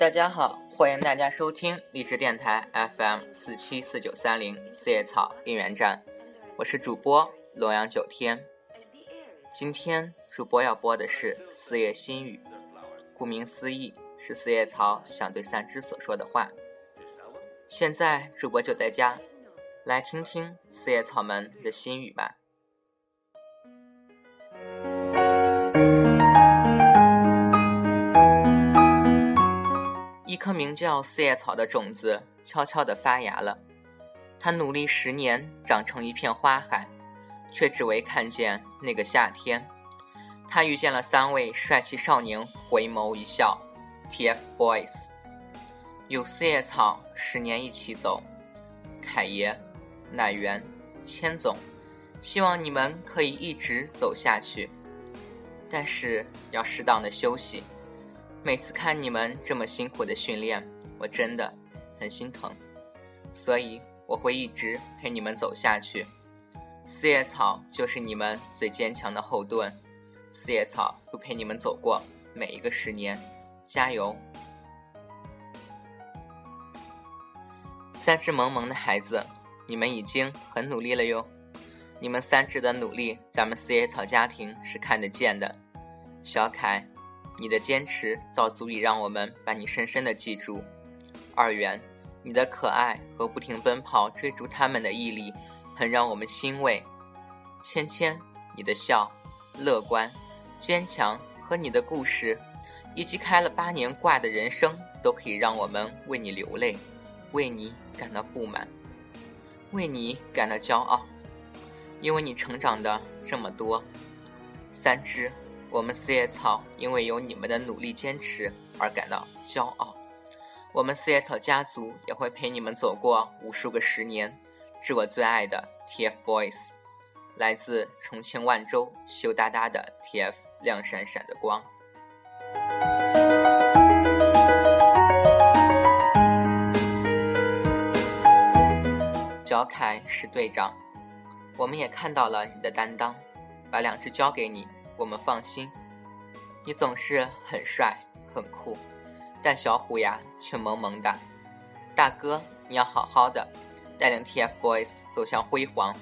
大家好，欢迎大家收听励志电台 FM 四七四九三零四叶草应援站，我是主播洛阳九天。今天主播要播的是四叶心语，顾名思义是四叶草想对三只所说的话。现在主播就在家，来听听四叶草们的心语吧。名叫四叶草的种子悄悄地发芽了，它努力十年长成一片花海，却只为看见那个夏天。他遇见了三位帅气少年，回眸一笑，TFBOYS。有四叶草，十年一起走，凯爷、乃元、千总，希望你们可以一直走下去，但是要适当的休息。每次看你们这么辛苦的训练，我真的很心疼，所以我会一直陪你们走下去。四叶草就是你们最坚强的后盾，四叶草会陪你们走过每一个十年，加油！三只萌萌的孩子，你们已经很努力了哟，你们三只的努力，咱们四叶草家庭是看得见的。小凯。你的坚持早足以让我们把你深深的记住。二元，你的可爱和不停奔跑追逐他们的毅力，很让我们欣慰。芊芊，你的笑、乐观、坚强和你的故事，以及开了八年挂的人生，都可以让我们为你流泪，为你感到不满，为你感到骄傲，因为你成长的这么多。三只。我们四叶草因为有你们的努力坚持而感到骄傲，我们四叶草家族也会陪你们走过无数个十年。致我最爱的 TFBOYS，来自重庆万州羞答答的 TF 亮闪闪的光。小凯是队长，我们也看到了你的担当，把两只交给你。我们放心，你总是很帅很酷，但小虎牙却萌萌哒。大哥，你要好好的，带领 TFBOYS 走向辉煌。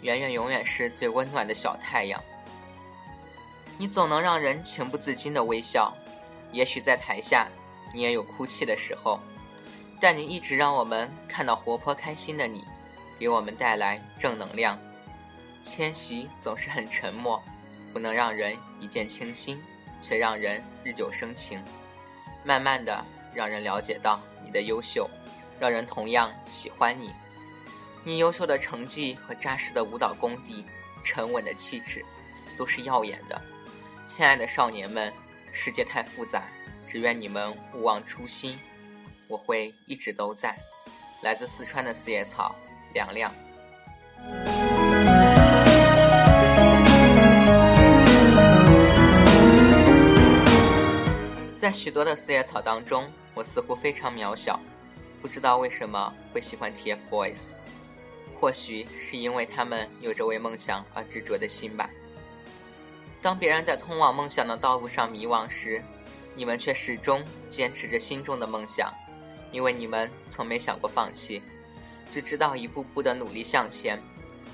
圆圆永远是最温暖的小太阳，你总能让人情不自禁的微笑。也许在台下，你也有哭泣的时候，但你一直让我们看到活泼开心的你，给我们带来正能量。千玺总是很沉默。不能让人一见倾心，却让人日久生情。慢慢的，让人了解到你的优秀，让人同样喜欢你。你优秀的成绩和扎实的舞蹈功底，沉稳的气质，都是耀眼的。亲爱的少年们，世界太复杂，只愿你们勿忘初心。我会一直都在。来自四川的四叶草，凉凉。在许多的四叶草当中，我似乎非常渺小，不知道为什么会喜欢 TFBOYS，或许是因为他们有着为梦想而执着的心吧。当别人在通往梦想的道路上迷惘时，你们却始终坚持着心中的梦想，因为你们从没想过放弃，只知道一步步的努力向前，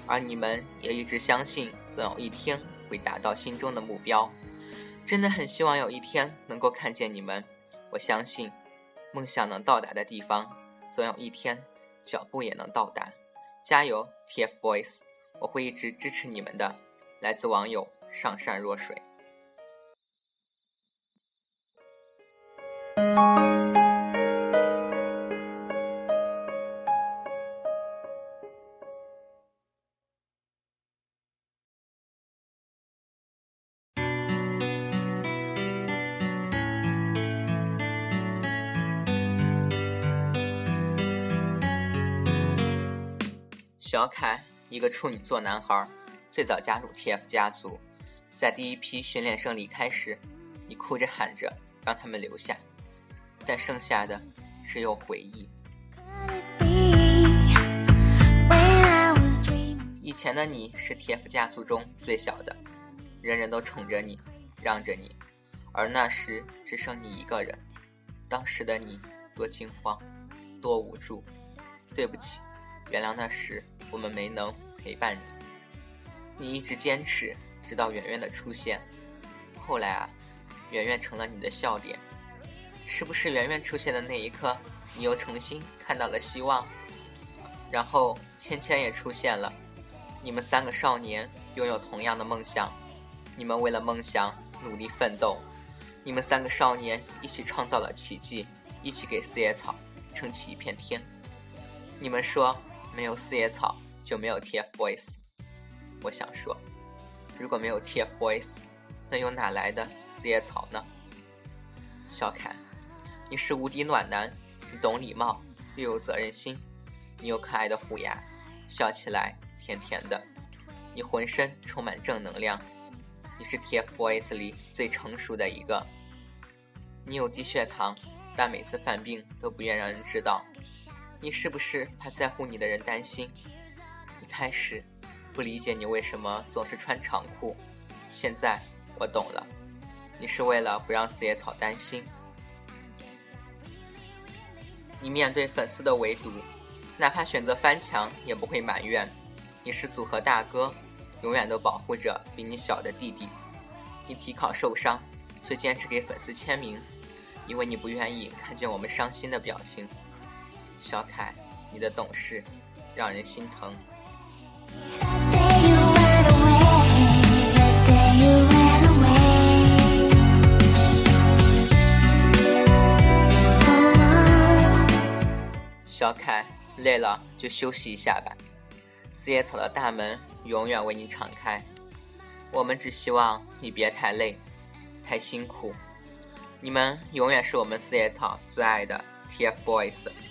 而你们也一直相信总有一天会达到心中的目标。真的很希望有一天能够看见你们，我相信，梦想能到达的地方，总有一天脚步也能到达。加油，TFBOYS，我会一直支持你们的。来自网友上善若水。小凯，一个处女座男孩，最早加入 TF 家族，在第一批训练生离开时，你哭着喊着让他们留下，但剩下的只有回忆。以前的你是 TF 家族中最小的，人人都宠着你，让着你，而那时只剩你一个人。当时的你多惊慌，多无助。对不起，原谅那时我们没能陪伴你。你一直坚持，直到圆圆的出现。后来啊，圆圆成了你的笑点。是不是圆圆出现的那一刻，你又重新看到了希望？然后芊芊也出现了，你们三个少年拥有同样的梦想，你们为了梦想努力奋斗，你们三个少年一起创造了奇迹，一起给四叶草撑起一片天。你们说没有四叶草就没有 TFBOYS，我想说，如果没有 TFBOYS，那又哪来的四叶草呢？小凯，你是无敌暖男，你懂礼貌又有责任心。你有可爱的虎牙，笑起来甜甜的。你浑身充满正能量，你是 TFBOYS 里最成熟的一个。你有低血糖，但每次犯病都不愿让人知道。你是不是怕在乎你的人担心？一开始不理解你为什么总是穿长裤，现在我懂了，你是为了不让四叶草担心。你面对粉丝的围堵。哪怕选择翻墙，也不会埋怨。你是组合大哥，永远都保护着比你小的弟弟。你体考受伤，却坚持给粉丝签名，因为你不愿意看见我们伤心的表情。小凯，你的懂事让人心疼。小凯。累了就休息一下吧，四叶草的大门永远为你敞开。我们只希望你别太累，太辛苦。你们永远是我们四叶草最爱的 TFBOYS。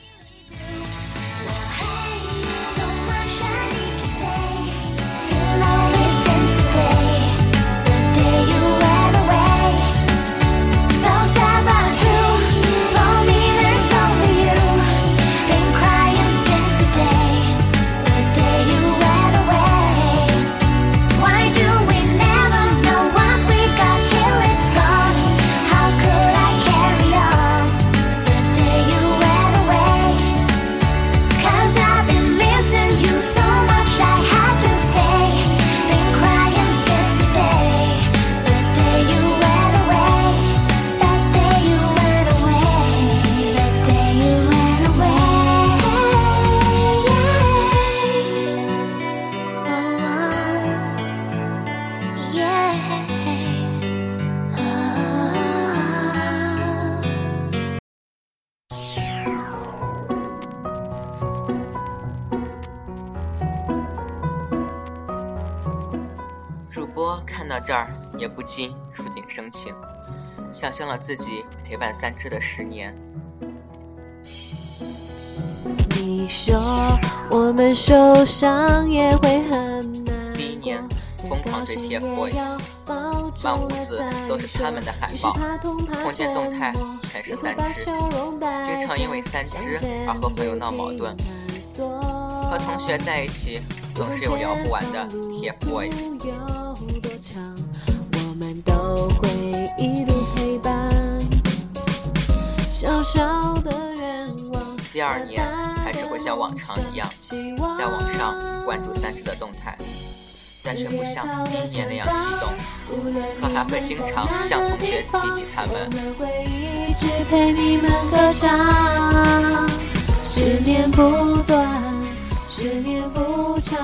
不禁触景生情，想象了自己陪伴三只的十年。你说我们受伤也会很难第一年疯狂追 TFBOYS，满屋子都是他们的海报，空间动态全是三只，经常因为三只而和朋友闹矛盾，和同学在一起总是有聊不完的 TFBOYS。一路陪伴。小小的愿望。第二年还是会像往常一样，在网上关注三只的动态，但却不像第一年那样激动，可还会经常向同学提起他们。十年不短，十年不长，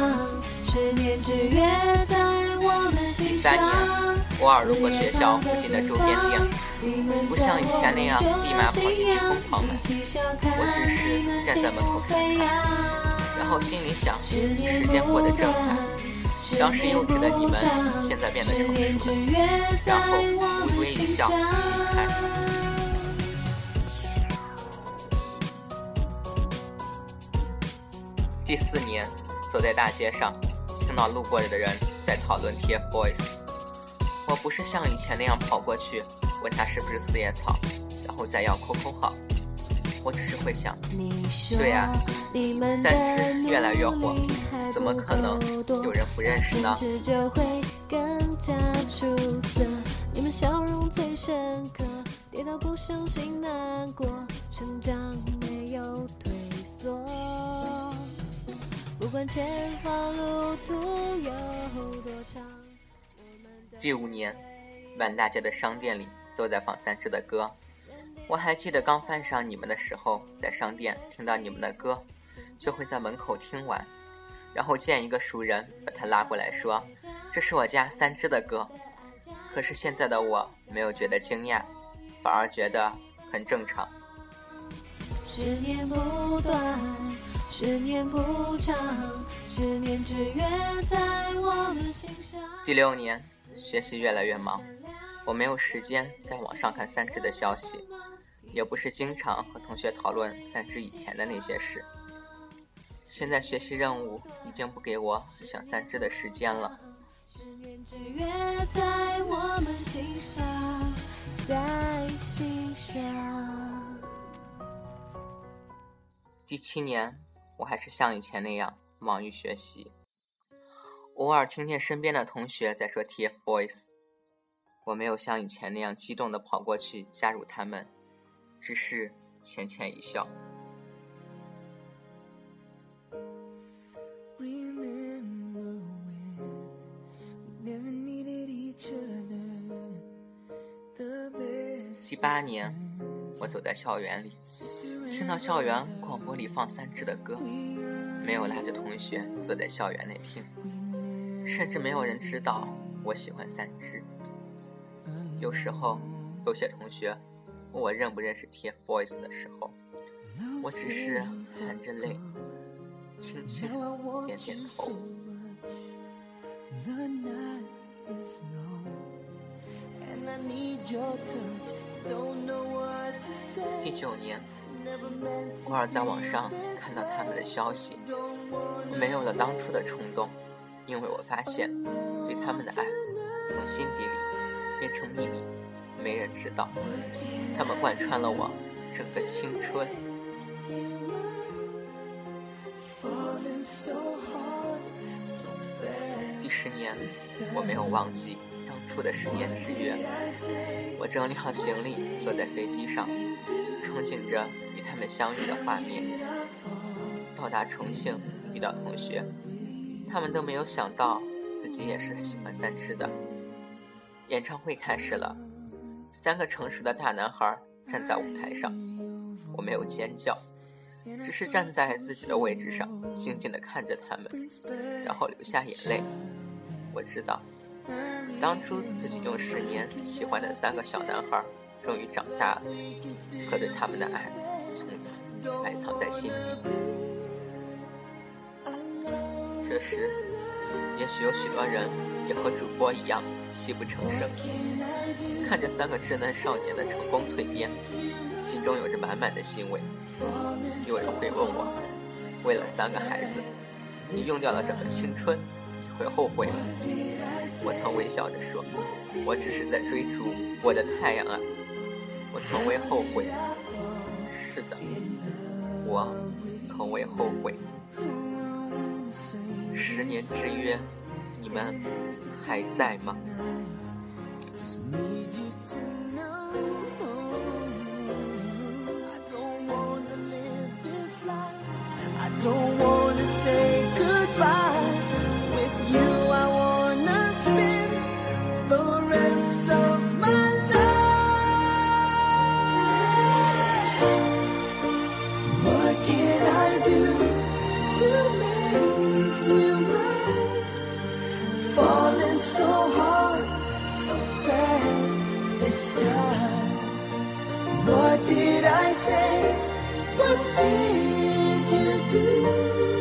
十年之约在。第三年，偶尔路过学校附近的周边店，不像以前那样立马跑进去疯狂买。我只是站在门口看看，然后心里想：时间过得真快，当时幼稚的你们，现在变得成熟了。然后微微一笑，离开。第四年，走在大街上，听到路过的人。在讨论 TFBOYS，我不是像以前那样跑过去问他是不是四叶草，然后再要 QQ 号。我只是会想，对呀，三只越来越火，怎么可能有人不认识呢？跌倒不伤心难过，成长没有退缩。不管前方路途有多长。第五年，满大街的商店里都在放三只的歌。我还记得刚翻上你们的时候，在商店听到你们的歌，就会在门口听完，然后见一个熟人，把他拉过来说：“这是我家三只的歌。”可是现在的我没有觉得惊讶，反而觉得很正常。十年不短，十年不长，十年之约在我们心上。第六年，学习越来越忙，我没有时间在网上看三只的消息，也不是经常和同学讨论三只以前的那些事。现在学习任务已经不给我想三只的时间了。在我们心上，在心上。第七年，我还是像以前那样忙于学习，偶尔听见身边的同学在说 TFBOYS，我没有像以前那样激动地跑过去加入他们，只是浅浅一笑。第八年，我走在校园里，听到校园广播里放三只的歌，没有拉着同学坐在校园内听，甚至没有人知道我喜欢三只。有时候，有些同学问我认不认识 TFBOYS 的时候，我只是含着泪，轻轻点点头。第九年，偶尔在网上看到他们的消息，没有了当初的冲动，因为我发现对他们的爱从心底里变成秘密，没人知道。他们贯穿了我整个青春。第十年，我没有忘记。当初的十年之约，我整理好行李，坐在飞机上，憧憬着与他们相遇的画面。到达重庆，遇到同学，他们都没有想到自己也是喜欢三只的。演唱会开始了，三个成熟的大男孩站在舞台上，我没有尖叫，只是站在自己的位置上，静静地看着他们，然后流下眼泪。我知道。当初自己用十年喜欢的三个小男孩，终于长大了，可对他们的爱从此埋藏在心底。这时，也许有许多人也和主播一样泣不成声，看着三个稚嫩少年的成功蜕变，心中有着满满的欣慰。有人会问我，为了三个孩子，你用掉了整个青春，你会后悔吗？我曾微笑着说：“我只是在追逐我的太阳啊！”我从未后悔。是的，我从未后悔。十年之约，你们还在吗？是。